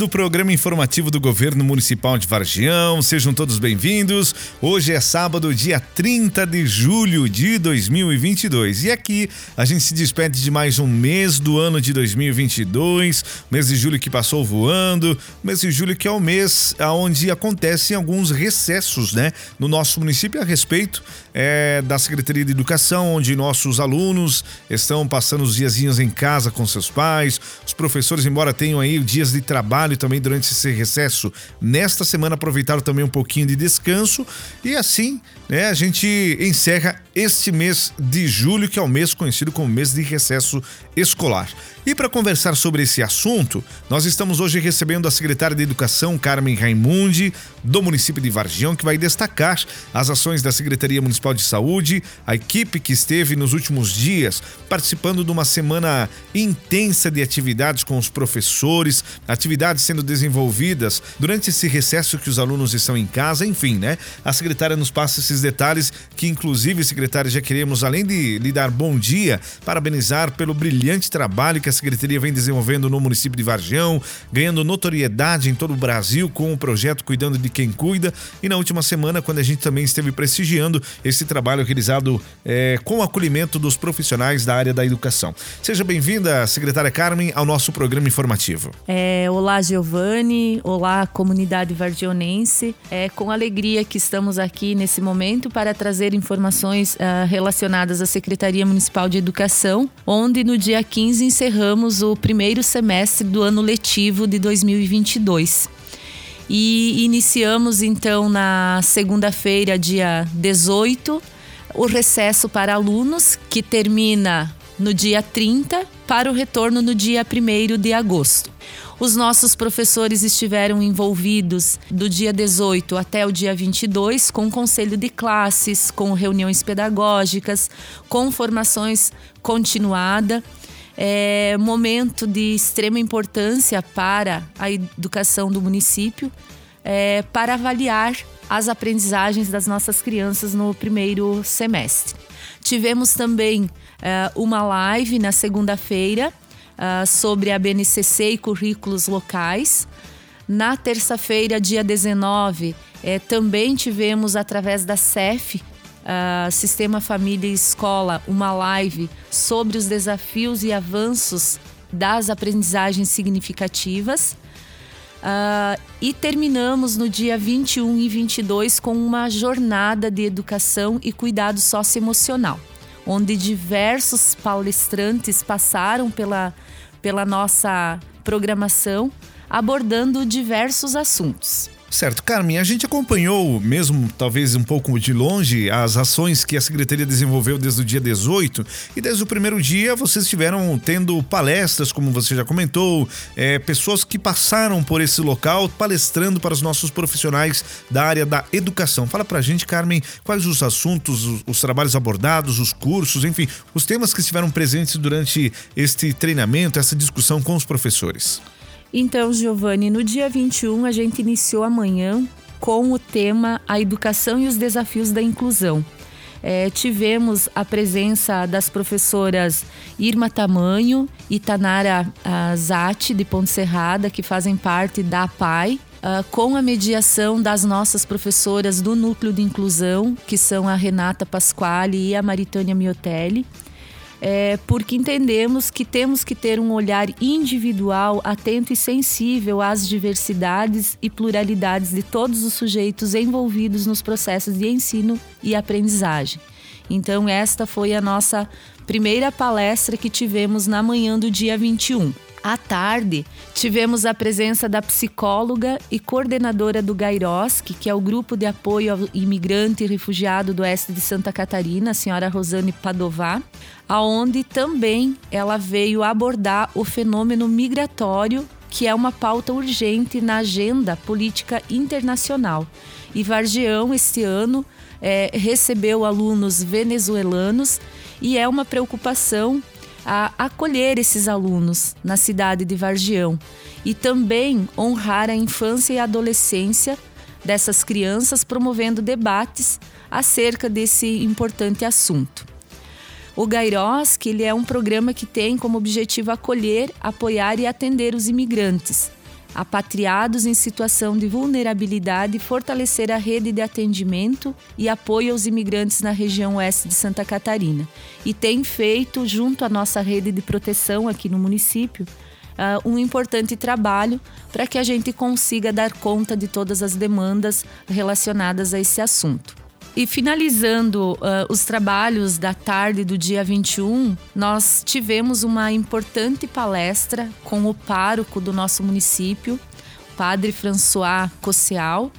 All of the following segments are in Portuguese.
do programa informativo do Governo Municipal de Vargião, sejam todos bem-vindos. Hoje é sábado, dia 30 de julho de 2022 e aqui a gente se despede de mais um mês do ano de 2022, mês de julho que passou voando, mês de julho que é o mês onde acontecem alguns recessos, né, no nosso município a respeito é, da Secretaria de Educação, onde nossos alunos estão passando os diazinhos em casa com seus pais, os professores, embora tenham aí dias de trabalho também durante esse recesso. Nesta semana aproveitaram também um pouquinho de descanso e assim, né, a gente encerra este mês de julho, que é o mês conhecido como mês de recesso escolar. E para conversar sobre esse assunto, nós estamos hoje recebendo a secretária de Educação, Carmen Raimundi, do município de Vargião, que vai destacar as ações da Secretaria Municipal de Saúde, a equipe que esteve nos últimos dias participando de uma semana intensa de atividades com os professores, atividades sendo desenvolvidas durante esse recesso que os alunos estão em casa, enfim, né? A secretária nos passa esses detalhes que, inclusive, secretária, já queremos, além de lhe dar bom dia, parabenizar pelo brilhante trabalho que a Secretaria vem desenvolvendo no município de Vargião, ganhando notoriedade em todo o Brasil com o projeto Cuidando de Quem Cuida. E na última semana, quando a gente também esteve prestigiando esse trabalho realizado é, com o acolhimento dos profissionais da área da educação. Seja bem-vinda, secretária Carmen, ao nosso programa informativo. É, olá, Giovanni. Olá, comunidade vardionense. É com alegria que estamos aqui nesse momento para trazer informações uh, relacionadas à Secretaria Municipal de Educação, onde no dia 15 encerramos encerramos o primeiro semestre do ano letivo de 2022. E iniciamos então na segunda-feira, dia 18, o recesso para alunos, que termina no dia 30, para o retorno no dia 1 de agosto. Os nossos professores estiveram envolvidos do dia 18 até o dia 22 com conselho de classes, com reuniões pedagógicas, com formações continuada é momento de extrema importância para a educação do município, é, para avaliar as aprendizagens das nossas crianças no primeiro semestre. Tivemos também é, uma live na segunda-feira é, sobre a BNCC e currículos locais. Na terça-feira, dia 19, é, também tivemos, através da CEF, uh, Sistema Família e Escola uma live sobre os desafios e avanços das aprendizagens significativas. Uh, e terminamos no dia 21 e 22 com uma jornada de educação e cuidado socioemocional, onde diversos palestrantes passaram pela, pela nossa programação abordando diversos assuntos. Certo, Carmen, a gente acompanhou, mesmo talvez um pouco de longe, as ações que a Secretaria desenvolveu desde o dia 18 e desde o primeiro dia vocês estiveram tendo palestras, como você já comentou, é, pessoas que passaram por esse local palestrando para os nossos profissionais da área da educação. Fala pra gente, Carmen, quais os assuntos, os, os trabalhos abordados, os cursos, enfim, os temas que estiveram presentes durante este treinamento, essa discussão com os professores. Então, Giovanni, no dia 21 a gente iniciou amanhã com o tema A Educação e os Desafios da Inclusão. É, tivemos a presença das professoras Irma Tamanho e Tanara Zatti, de Ponte Serrada, que fazem parte da APAI, Uh, com a mediação das nossas professoras do Núcleo de Inclusão, que são a Renata Pasquale e a Maritânia Miotelli é, porque entendemos que temos que ter um olhar individual, atento e sensível às diversidades e pluralidades de todos os sujeitos envolvidos nos processos de ensino e aprendizagem. Então, esta foi a nossa primeira palestra que tivemos na manhã do dia 21. À tarde, tivemos a presença da psicóloga e coordenadora do Gairoski, que é o grupo de apoio ao imigrante e refugiado do oeste de Santa Catarina, a senhora Rosane Padová, aonde também ela veio abordar o fenômeno migratório, que é uma pauta urgente na agenda política internacional. E Vargião, este ano, é, recebeu alunos venezuelanos e é uma preocupação a acolher esses alunos na cidade de Vargião e também honrar a infância e a adolescência dessas crianças, promovendo debates acerca desse importante assunto. O Gairoski ele é um programa que tem como objetivo acolher, apoiar e atender os imigrantes, apatriados em situação de vulnerabilidade fortalecer a rede de atendimento e apoio aos imigrantes na região oeste de Santa Catarina. E tem feito, junto à nossa rede de proteção aqui no município, uh, um importante trabalho para que a gente consiga dar conta de todas as demandas relacionadas a esse assunto. E finalizando uh, os trabalhos da tarde do dia 21, nós tivemos uma importante palestra com o pároco do nosso município, Padre François Cosseal,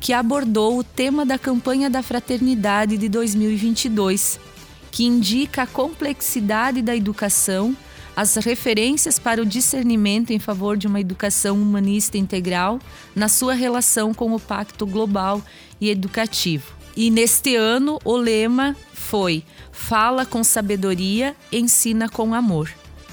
que abordou o tema da campanha da fraternidade de 2022, que indica a complexidade da educação as referências para o discernimento em favor de uma educação humanista integral na sua relação com o Pacto Global e Educativo. E neste ano, o lema foi: Fala com sabedoria, ensina com amor.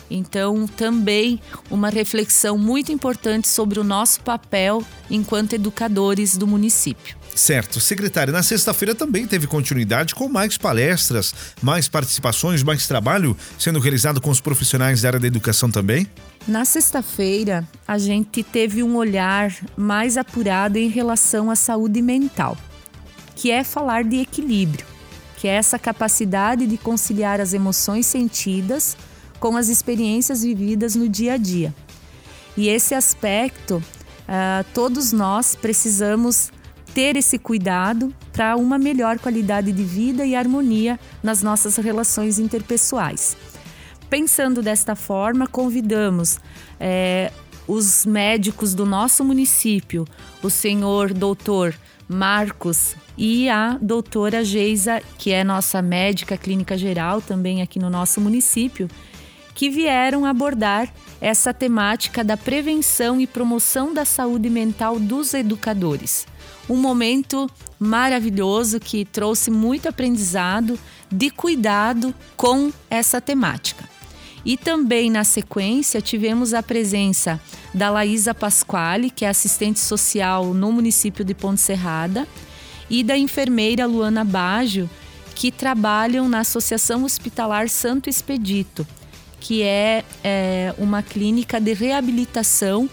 Então, também uma reflexão muito importante sobre o nosso papel enquanto educadores do município. Certo. Secretária, na sexta-feira também teve continuidade com mais palestras, mais participações, mais trabalho sendo realizado com os profissionais da área da educação também? Na sexta-feira, a gente teve um olhar mais apurado em relação à saúde mental, que é falar de equilíbrio, que é essa capacidade de conciliar as emoções sentidas com as experiências vividas no dia a dia. E esse aspecto, uh, todos nós precisamos ter esse cuidado para uma melhor qualidade de vida e harmonia nas nossas relações interpessoais. Pensando desta forma, convidamos é, os médicos do nosso município, o senhor doutor Marcos e a doutora Geisa, que é nossa médica clínica geral também aqui no nosso município, que vieram abordar essa temática da prevenção e promoção da saúde mental dos educadores um momento maravilhoso que trouxe muito aprendizado de cuidado com essa temática. E também na sequência tivemos a presença da Laísa Pasquale, que é assistente social no município de Ponte Serrada, e da enfermeira Luana Baggio, que trabalham na Associação Hospitalar Santo Expedito, que é, é uma clínica de reabilitação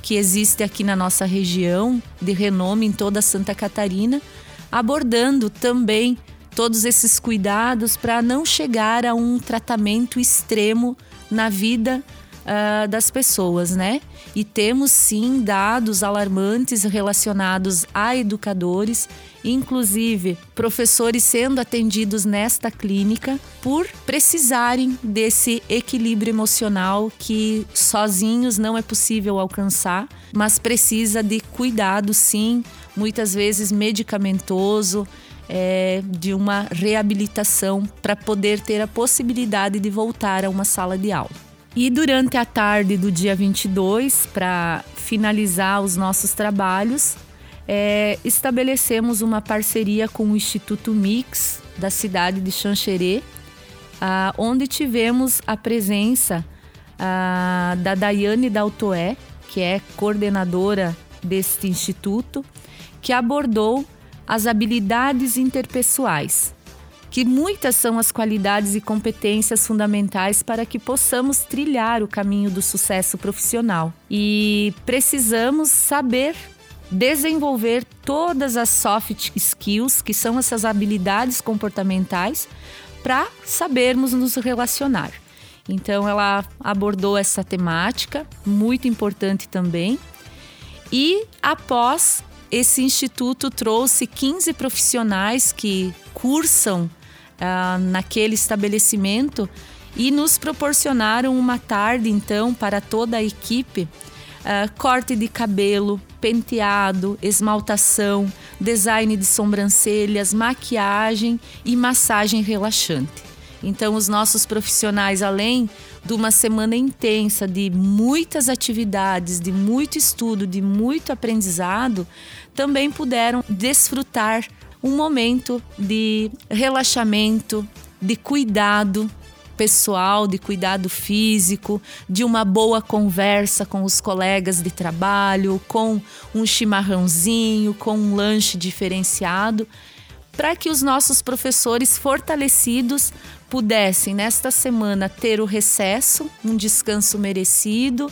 que existe aqui na nossa região, de renome em toda Santa Catarina, abordando também todos esses cuidados para não chegar a um tratamento extremo na vida uh, das pessoas, né? E temos sim dados alarmantes relacionados a educadores, inclusive professores sendo atendidos nesta clínica por precisarem desse equilíbrio emocional que sozinhos não é possível alcançar, mas precisa de cuidado sim, muitas vezes medicamentoso. É, de uma reabilitação para poder ter a possibilidade de voltar a uma sala de aula. E durante a tarde do dia 22, para finalizar os nossos trabalhos, é, estabelecemos uma parceria com o Instituto Mix da cidade de Xanxerê, ah, onde tivemos a presença ah, da Daiane Daltoé, que é coordenadora deste instituto, que abordou as habilidades interpessoais que muitas são as qualidades e competências fundamentais para que possamos trilhar o caminho do sucesso profissional. E precisamos saber desenvolver todas as soft skills, que são essas habilidades comportamentais, para sabermos nos relacionar. Então, ela abordou essa temática, muito importante também. E após esse instituto trouxe 15 profissionais que cursam uh, naquele estabelecimento e nos proporcionaram uma tarde, então, para toda a equipe. Uh, corte de cabelo, penteado, esmaltação, design de sobrancelhas, maquiagem e massagem relaxante. Então, os nossos profissionais, além de uma semana intensa de muitas atividades, de muito estudo, de muito aprendizado, também puderam desfrutar um momento de relaxamento, de cuidado pessoal, de cuidado físico, de uma boa conversa com os colegas de trabalho, com um chimarrãozinho, com um lanche diferenciado, para que os nossos professores fortalecidos pudessem nesta semana ter o recesso, um descanso merecido,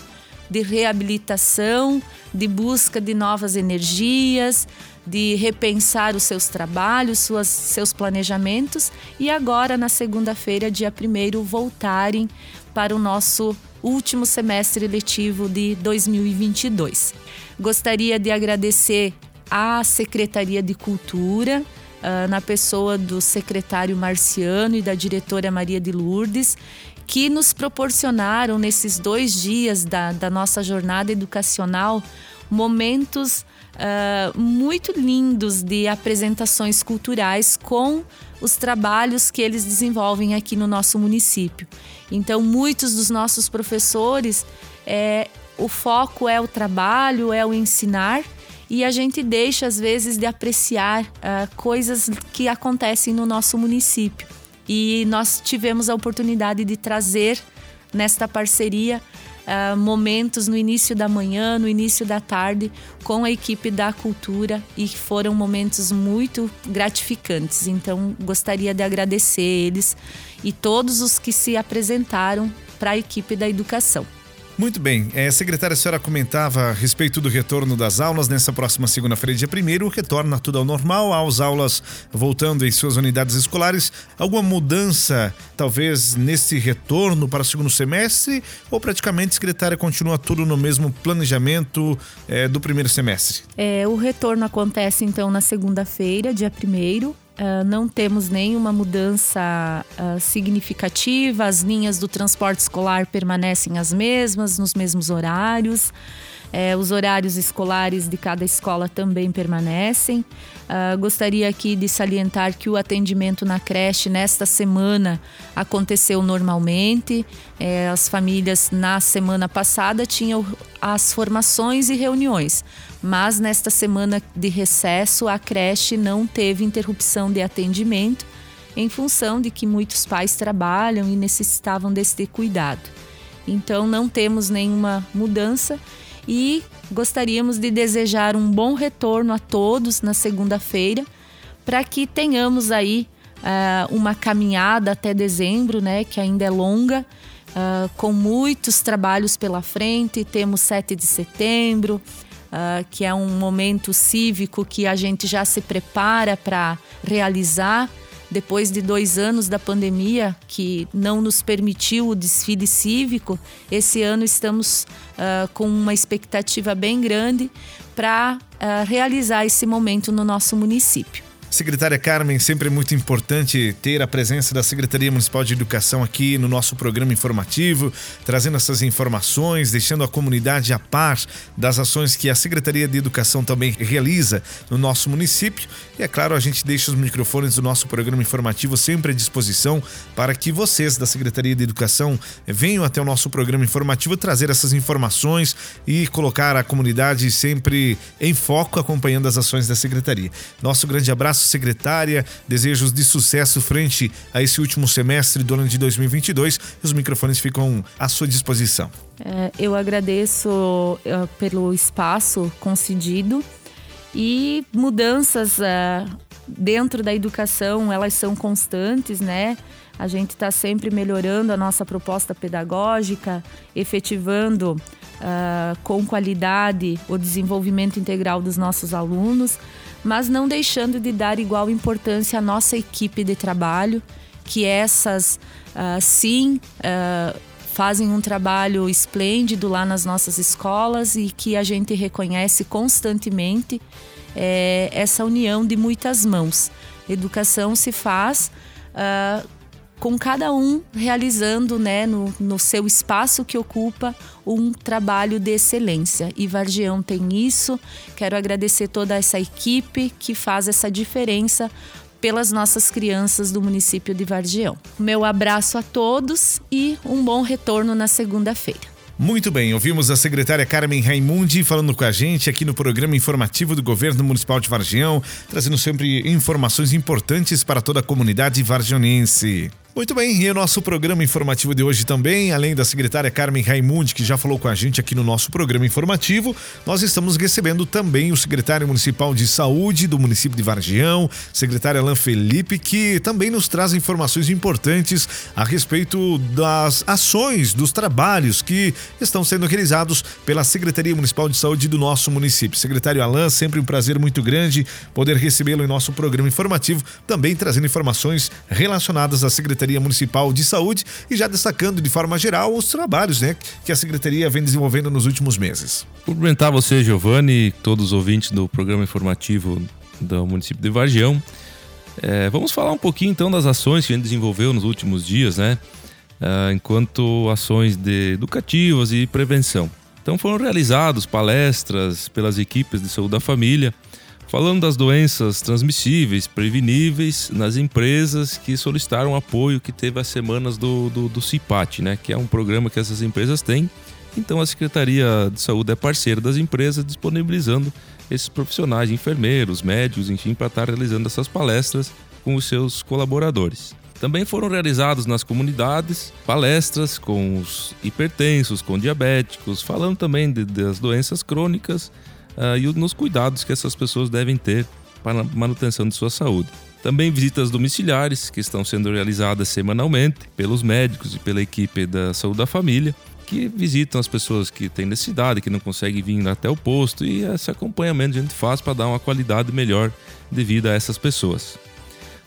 de reabilitação, de busca de novas energias, de repensar os seus trabalhos, suas, seus planejamentos e agora, na segunda-feira, dia 1, voltarem para o nosso último semestre letivo de 2022. Gostaria de agradecer à Secretaria de Cultura, uh, na pessoa do secretário Marciano e da diretora Maria de Lourdes, que nos proporcionaram nesses dois dias da, da nossa jornada educacional momentos uh, muito lindos de apresentações culturais com os trabalhos que eles desenvolvem aqui no nosso município. Então, muitos dos nossos professores, é, o foco é o trabalho, é o ensinar e a gente deixa às vezes de apreciar uh, coisas que acontecem no nosso município. E nós tivemos a oportunidade de trazer nesta parceria uh, momentos no início da manhã, no início da tarde, com a equipe da cultura e foram momentos muito gratificantes. Então, gostaria de agradecer eles e todos os que se apresentaram para a equipe da educação. Muito bem. É, secretária, a senhora comentava a respeito do retorno das aulas nessa próxima segunda-feira, dia 1 retorna tudo ao normal, às aulas voltando em suas unidades escolares. Alguma mudança, talvez, nesse retorno para o segundo semestre? Ou praticamente, secretária, continua tudo no mesmo planejamento é, do primeiro semestre? É, o retorno acontece, então, na segunda-feira, dia 1 Uh, não temos nenhuma mudança uh, significativa, as linhas do transporte escolar permanecem as mesmas, nos mesmos horários. É, os horários escolares de cada escola também permanecem. Uh, gostaria aqui de salientar que o atendimento na creche nesta semana aconteceu normalmente. É, as famílias na semana passada tinham as formações e reuniões, mas nesta semana de recesso a creche não teve interrupção de atendimento em função de que muitos pais trabalham e necessitavam desse cuidado. Então não temos nenhuma mudança e gostaríamos de desejar um bom retorno a todos na segunda-feira para que tenhamos aí uh, uma caminhada até dezembro, né, que ainda é longa, uh, com muitos trabalhos pela frente. Temos 7 de setembro, uh, que é um momento cívico que a gente já se prepara para realizar depois de dois anos da pandemia que não nos permitiu o desfile cívico, esse ano estamos uh, com uma expectativa bem grande para uh, realizar esse momento no nosso município. Secretária Carmen, sempre é muito importante ter a presença da Secretaria Municipal de Educação aqui no nosso programa informativo, trazendo essas informações, deixando a comunidade a par das ações que a Secretaria de Educação também realiza no nosso município. E é claro, a gente deixa os microfones do nosso programa informativo sempre à disposição para que vocês da Secretaria de Educação venham até o nosso programa informativo trazer essas informações e colocar a comunidade sempre em foco acompanhando as ações da Secretaria. Nosso grande abraço secretária. Desejos de sucesso frente a esse último semestre do ano de 2022. Os microfones ficam à sua disposição. É, eu agradeço uh, pelo espaço concedido e mudanças uh, dentro da educação, elas são constantes, né? A gente está sempre melhorando a nossa proposta pedagógica, efetivando uh, com qualidade o desenvolvimento integral dos nossos alunos mas não deixando de dar igual importância à nossa equipe de trabalho, que essas uh, sim uh, fazem um trabalho esplêndido lá nas nossas escolas e que a gente reconhece constantemente é, essa união de muitas mãos. Educação se faz uh, com cada um realizando né, no, no seu espaço que ocupa um trabalho de excelência. E Vargião tem isso. Quero agradecer toda essa equipe que faz essa diferença pelas nossas crianças do município de Vargião. Meu abraço a todos e um bom retorno na segunda-feira. Muito bem, ouvimos a secretária Carmen Raimundi falando com a gente aqui no programa informativo do Governo Municipal de Vargião, trazendo sempre informações importantes para toda a comunidade vargionense. Muito bem, e o nosso programa informativo de hoje também, além da secretária Carmen Raimundi, que já falou com a gente aqui no nosso programa informativo, nós estamos recebendo também o secretário municipal de saúde do município de Vargião, secretário Alain Felipe, que também nos traz informações importantes a respeito das ações, dos trabalhos que estão sendo realizados pela Secretaria Municipal de Saúde do nosso município. Secretário Alain, sempre um prazer muito grande poder recebê-lo em nosso programa informativo, também trazendo informações relacionadas à Secretaria Secretaria Municipal de Saúde e já destacando de forma geral os trabalhos né, que a Secretaria vem desenvolvendo nos últimos meses. Cumprimentar você, Giovanni, e todos os ouvintes do programa informativo do município de Vargião. É, vamos falar um pouquinho então das ações que a gente desenvolveu nos últimos dias, né? É, enquanto ações de educativas e prevenção. Então foram realizadas palestras pelas equipes de saúde da família Falando das doenças transmissíveis, preveníveis nas empresas que solicitaram apoio que teve as semanas do, do, do CIPAT, né? Que é um programa que essas empresas têm. Então a Secretaria de Saúde é parceira das empresas, disponibilizando esses profissionais, enfermeiros, médicos, enfim, para estar realizando essas palestras com os seus colaboradores. Também foram realizados nas comunidades palestras com os hipertensos, com diabéticos, falando também de, das doenças crônicas uh, e nos cuidados que essas pessoas devem ter para a manutenção de sua saúde. Também visitas domiciliares, que estão sendo realizadas semanalmente pelos médicos e pela equipe da saúde da família, que visitam as pessoas que têm necessidade, que não conseguem vir até o posto, e esse acompanhamento a gente faz para dar uma qualidade melhor de vida a essas pessoas.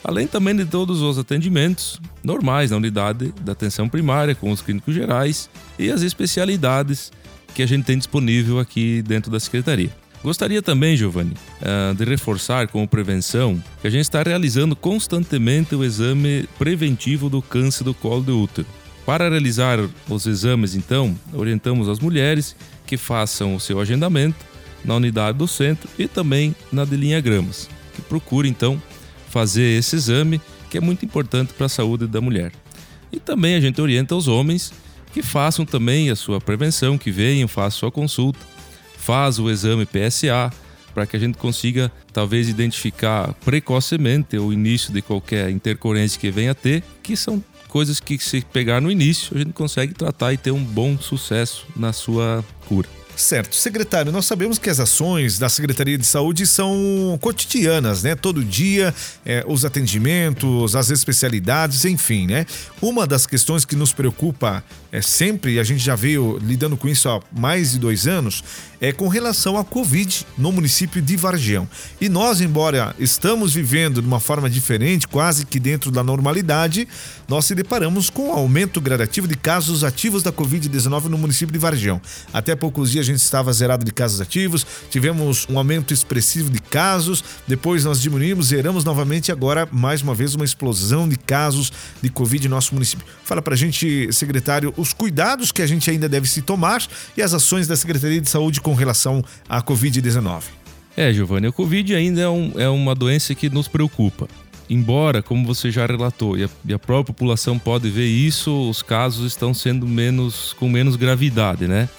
Além também de todos os atendimentos normais na unidade da atenção primária, com os clínicos gerais e as especialidades que a gente tem disponível aqui dentro da Secretaria. Gostaria também, Giovanni, eh, de reforçar como prevenção que a gente está realizando constantemente o exame preventivo do câncer do colo de útero. Para realizar os exames, então, orientamos as mulheres que façam o seu agendamento na unidade do centro e também na de linha gramas, que procure então fazer esse exame que é muito importante para a saúde da mulher. E também a gente orienta os homens que façam também a sua prevenção, que venham, façam sua consulta faz o exame PSA para que a gente consiga talvez identificar precocemente o início de qualquer intercorrência que venha a ter, que são coisas que se pegar no início a gente consegue tratar e ter um bom sucesso na sua cura. Certo. Secretário, nós sabemos que as ações da Secretaria de Saúde são cotidianas, né? Todo dia, é, os atendimentos, as especialidades, enfim, né? Uma das questões que nos preocupa é, sempre, e a gente já veio lidando com isso há mais de dois anos, é com relação à Covid no município de Vargião. E nós, embora estamos vivendo de uma forma diferente, quase que dentro da normalidade, nós se deparamos com um aumento gradativo de casos ativos da Covid-19 no município de Vargião. Até poucos dias a gente estava zerado de casos ativos, tivemos um aumento expressivo de casos, depois nós diminuímos, zeramos novamente e agora, mais uma vez, uma explosão de casos de Covid em nosso município. Fala pra gente, secretário, os cuidados que a gente ainda deve se tomar e as ações da Secretaria de Saúde com relação à Covid-19. É, Giovanni, a Covid ainda é, um, é uma doença que nos preocupa. Embora, como você já relatou, e a, e a, própria população pode ver isso, os casos estão sendo menos com menos gravidade, né?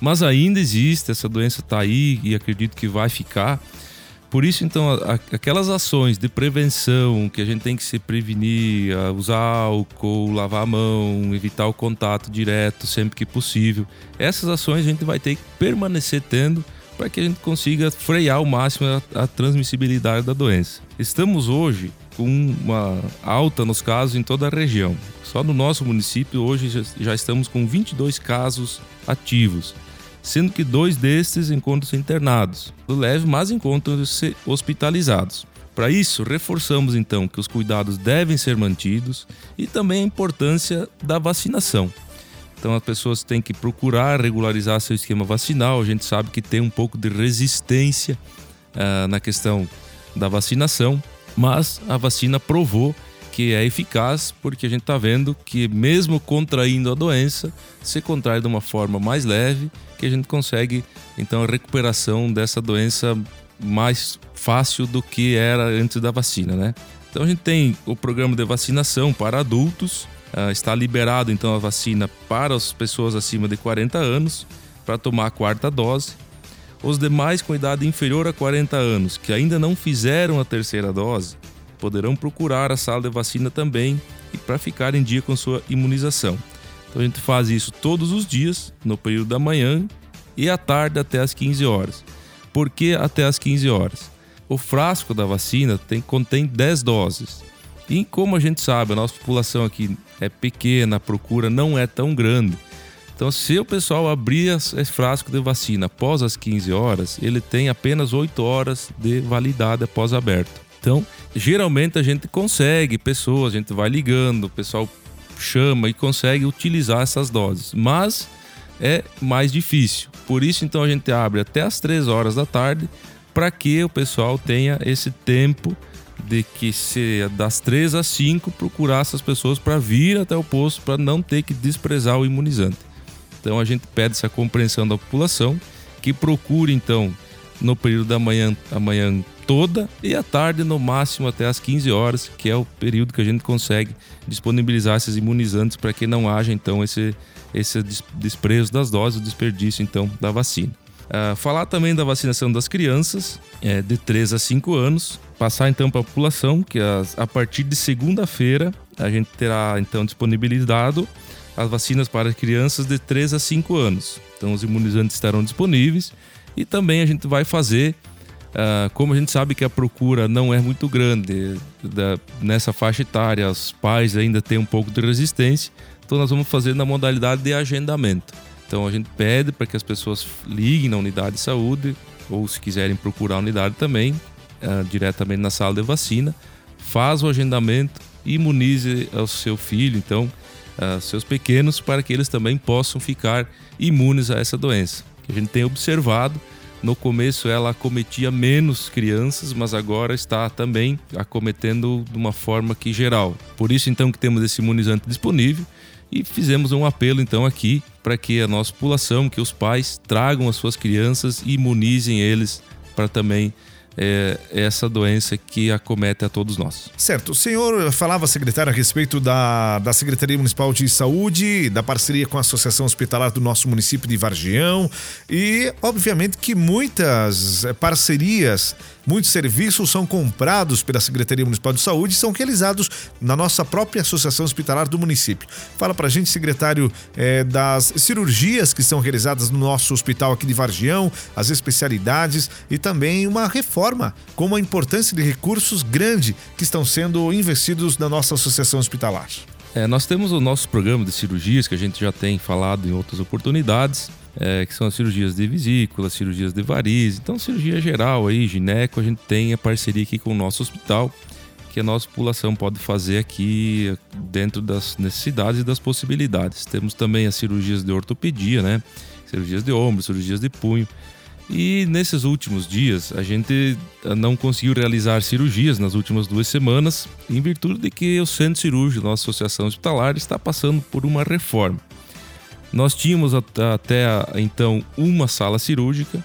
Mas ainda existe, essa doença está aí e acredito que vai ficar. Por isso, então, aquelas ações de prevenção que a gente tem que se prevenir, usar álcool, lavar a mão, evitar o contato direto sempre que possível, essas ações a gente vai ter que permanecer tendo para que a gente consiga frear ao máximo a, a transmissibilidade da doença. Estamos hoje com uma alta nos casos em toda a região. Só no nosso município hoje já estamos com 22 casos ativos sendo que dois destes encontram-se internados, do leve, mas encontram-se hospitalizados. Para isso, reforçamos então que os cuidados devem ser mantidos e também a importância da vacinação. Então as pessoas têm que procurar regularizar seu esquema vacinal. A gente sabe que tem um pouco de resistência uh, na questão da vacinação, mas a vacina provou que é eficaz porque a gente está vendo que mesmo contraindo a doença, se contrai de uma forma mais leve, que a gente consegue então a recuperação dessa doença mais fácil do que era antes da vacina, né? Então a gente tem o programa de vacinação para adultos, uh, está liberado então a vacina para as pessoas acima de 40 anos para tomar a quarta dose. Os demais com idade inferior a 40 anos que ainda não fizeram a terceira dose, poderão procurar a sala de vacina também e para ficar em dia com sua imunização. Então a gente faz isso todos os dias, no período da manhã e à tarde até as 15 horas. Por que até as 15 horas? O frasco da vacina tem, contém 10 doses. E como a gente sabe, a nossa população aqui é pequena, a procura não é tão grande. Então, se o pessoal abrir esse frasco de vacina após as 15 horas, ele tem apenas 8 horas de validade após aberto. Então, geralmente a gente consegue pessoas, a gente vai ligando, o pessoal chama e consegue utilizar essas doses, mas é mais difícil. Por isso, então, a gente abre até as 3 horas da tarde para que o pessoal tenha esse tempo de que se das 3 às 5 procurar essas pessoas para vir até o posto para não ter que desprezar o imunizante. Então a gente pede essa compreensão da população que procure então no período da manhã, toda e à tarde no máximo até as 15 horas, que é o período que a gente consegue disponibilizar esses imunizantes para que não haja então esse esse desprezo das doses, o desperdício então da vacina. Uh, falar também da vacinação das crianças é, de 3 a 5 anos. Passar então para a população que as, a partir de segunda-feira a gente terá então disponibilizado as vacinas para crianças de 3 a 5 anos. Então os imunizantes estarão disponíveis e também a gente vai fazer, uh, como a gente sabe que a procura não é muito grande da, nessa faixa etária, os pais ainda têm um pouco de resistência, então nós vamos fazer na modalidade de agendamento. Então a gente pede para que as pessoas liguem na unidade de saúde ou se quiserem procurar a unidade também, uh, diretamente na sala de vacina, faz o agendamento, imunize o seu filho, então, uh, seus pequenos, para que eles também possam ficar imunes a essa doença. Que a gente tem observado, no começo ela acometia menos crianças, mas agora está também acometendo de uma forma que geral. Por isso então que temos esse imunizante disponível e fizemos um apelo então aqui para que a nossa população, que os pais tragam as suas crianças e imunizem eles para também é, essa doença que acomete a todos nós. Certo. O senhor falava, secretário, a respeito da, da Secretaria Municipal de Saúde, da parceria com a Associação Hospitalar do nosso município de Vargião e, obviamente, que muitas parcerias Muitos serviços são comprados pela Secretaria Municipal de Saúde e são realizados na nossa própria Associação Hospitalar do município. Fala pra gente, secretário, é, das cirurgias que são realizadas no nosso hospital aqui de Vargião, as especialidades e também uma reforma, com uma importância de recursos grande que estão sendo investidos na nossa Associação Hospitalar. É, nós temos o nosso programa de cirurgias que a gente já tem falado em outras oportunidades é, que são as cirurgias de vesícula, cirurgias de variz. Então, cirurgia geral aí, gineco, a gente tem a parceria aqui com o nosso hospital, que a nossa população pode fazer aqui dentro das necessidades e das possibilidades. Temos também as cirurgias de ortopedia, né? Cirurgias de ombro, cirurgias de punho. E nesses últimos dias, a gente eh, não conseguiu realizar cirurgias nas últimas duas semanas, em virtude de que o centro cirúrgico, nossa associação hospitalar, está passando por uma reforma. Nós tínhamos até então uma sala cirúrgica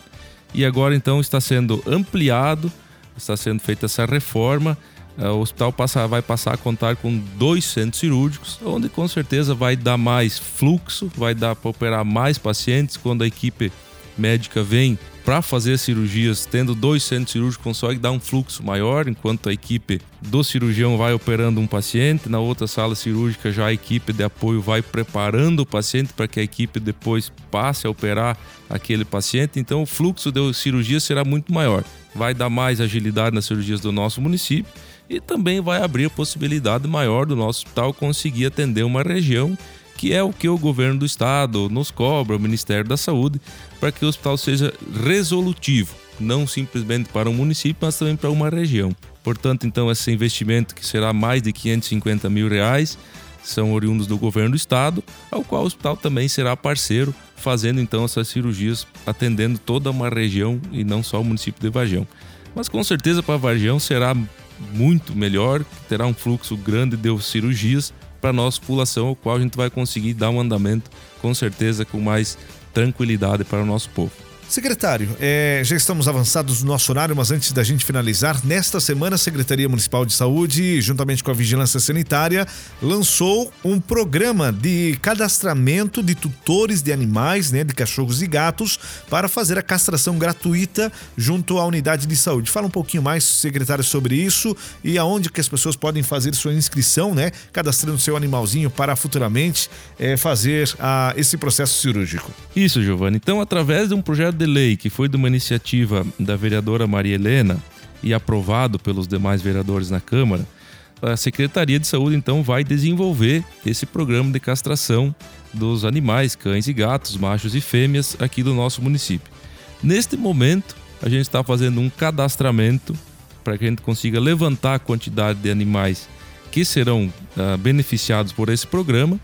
e agora então está sendo ampliado, está sendo feita essa reforma. É, o hospital passa, vai passar a contar com dois centros cirúrgicos, onde com certeza vai dar mais fluxo, vai dar para operar mais pacientes quando a equipe médica vem para fazer cirurgias, tendo dois centros cirúrgicos, consegue dar um fluxo maior, enquanto a equipe do cirurgião vai operando um paciente, na outra sala cirúrgica já a equipe de apoio vai preparando o paciente para que a equipe depois passe a operar aquele paciente. Então o fluxo de cirurgia será muito maior. Vai dar mais agilidade nas cirurgias do nosso município e também vai abrir a possibilidade maior do nosso hospital conseguir atender uma região que é o que o governo do estado nos cobra, o Ministério da Saúde, para que o hospital seja resolutivo, não simplesmente para um município, mas também para uma região. Portanto, então, esse investimento que será mais de 550 mil reais são oriundos do governo do estado, ao qual o hospital também será parceiro, fazendo então essas cirurgias, atendendo toda uma região e não só o município de Vargião. Mas com certeza para Vargião será muito melhor, terá um fluxo grande de cirurgias para a nossa população, o qual a gente vai conseguir dar um andamento com certeza com mais tranquilidade para o nosso povo. Secretário, é, já estamos avançados no nosso horário, mas antes da gente finalizar, nesta semana a Secretaria Municipal de Saúde, juntamente com a Vigilância Sanitária, lançou um programa de cadastramento de tutores de animais, né, de cachorros e gatos, para fazer a castração gratuita junto à unidade de saúde. Fala um pouquinho mais, secretário, sobre isso e aonde que as pessoas podem fazer sua inscrição, né, cadastrando seu animalzinho para futuramente é, fazer a, esse processo cirúrgico. Isso, Giovanni. Então, através de um projeto de lei que foi de uma iniciativa da vereadora Maria Helena e aprovado pelos demais vereadores na Câmara, a Secretaria de Saúde então vai desenvolver esse programa de castração dos animais, cães e gatos, machos e fêmeas aqui do nosso município. Neste momento, a gente está fazendo um cadastramento para que a gente consiga levantar a quantidade de animais que serão uh, beneficiados por esse programa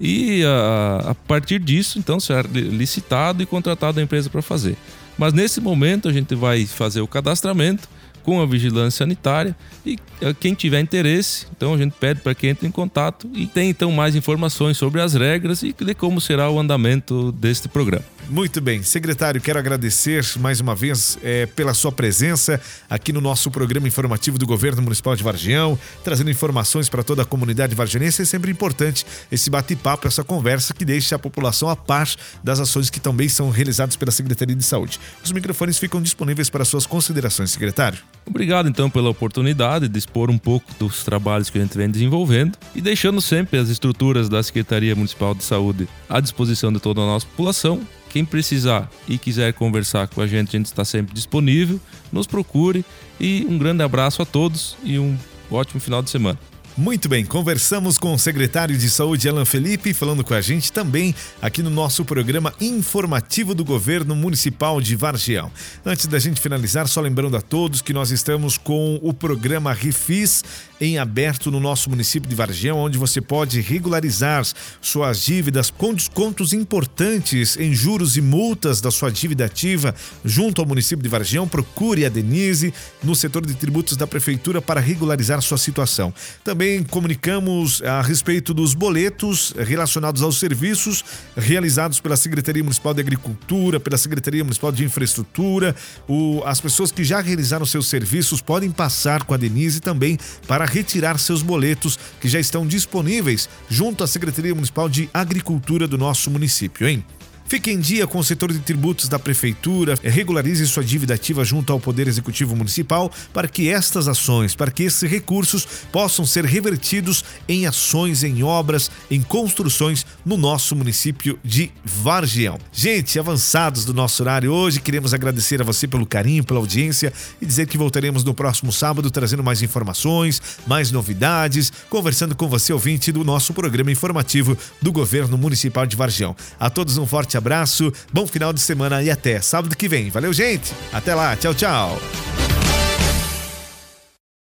e a, a partir disso, então, ser licitado e contratado a empresa para fazer. Mas nesse momento a gente vai fazer o cadastramento com a vigilância sanitária e quem tiver interesse, então a gente pede para que entre em contato e tem então mais informações sobre as regras e de como será o andamento deste programa. Muito bem, secretário, quero agradecer mais uma vez é, pela sua presença aqui no nosso programa informativo do Governo Municipal de Vargião, trazendo informações para toda a comunidade vargianense. É sempre importante esse bate-papo, essa conversa que deixa a população a par das ações que também são realizadas pela Secretaria de Saúde. Os microfones ficam disponíveis para suas considerações, secretário. Obrigado então pela oportunidade de expor um pouco dos trabalhos que a gente vem desenvolvendo e deixando sempre as estruturas da Secretaria Municipal de Saúde à disposição de toda a nossa população quem precisar e quiser conversar com a gente, a gente está sempre disponível. Nos procure e um grande abraço a todos e um ótimo final de semana. Muito bem, conversamos com o secretário de Saúde Alan Felipe, falando com a gente também aqui no nosso programa informativo do Governo Municipal de Vargião. Antes da gente finalizar, só lembrando a todos que nós estamos com o programa Refis em aberto no nosso município de Vargião, onde você pode regularizar suas dívidas com descontos importantes em juros e multas da sua dívida ativa junto ao município de Vargião. Procure a Denise no setor de tributos da prefeitura para regularizar sua situação. Também também comunicamos a respeito dos boletos relacionados aos serviços realizados pela Secretaria Municipal de Agricultura, pela Secretaria Municipal de Infraestrutura. O, as pessoas que já realizaram seus serviços podem passar com a Denise também para retirar seus boletos que já estão disponíveis junto à Secretaria Municipal de Agricultura do nosso município, hein? Fique em dia com o setor de tributos da Prefeitura, regularize sua dívida ativa junto ao Poder Executivo Municipal para que estas ações, para que esses recursos possam ser revertidos em ações, em obras, em construções no nosso município de Vargião. Gente, avançados do nosso horário hoje, queremos agradecer a você pelo carinho, pela audiência e dizer que voltaremos no próximo sábado trazendo mais informações, mais novidades, conversando com você, ouvinte do nosso programa informativo do Governo Municipal de Vargião. A todos um forte abraço, bom final de semana e até sábado que vem. Valeu, gente! Até lá, tchau, tchau!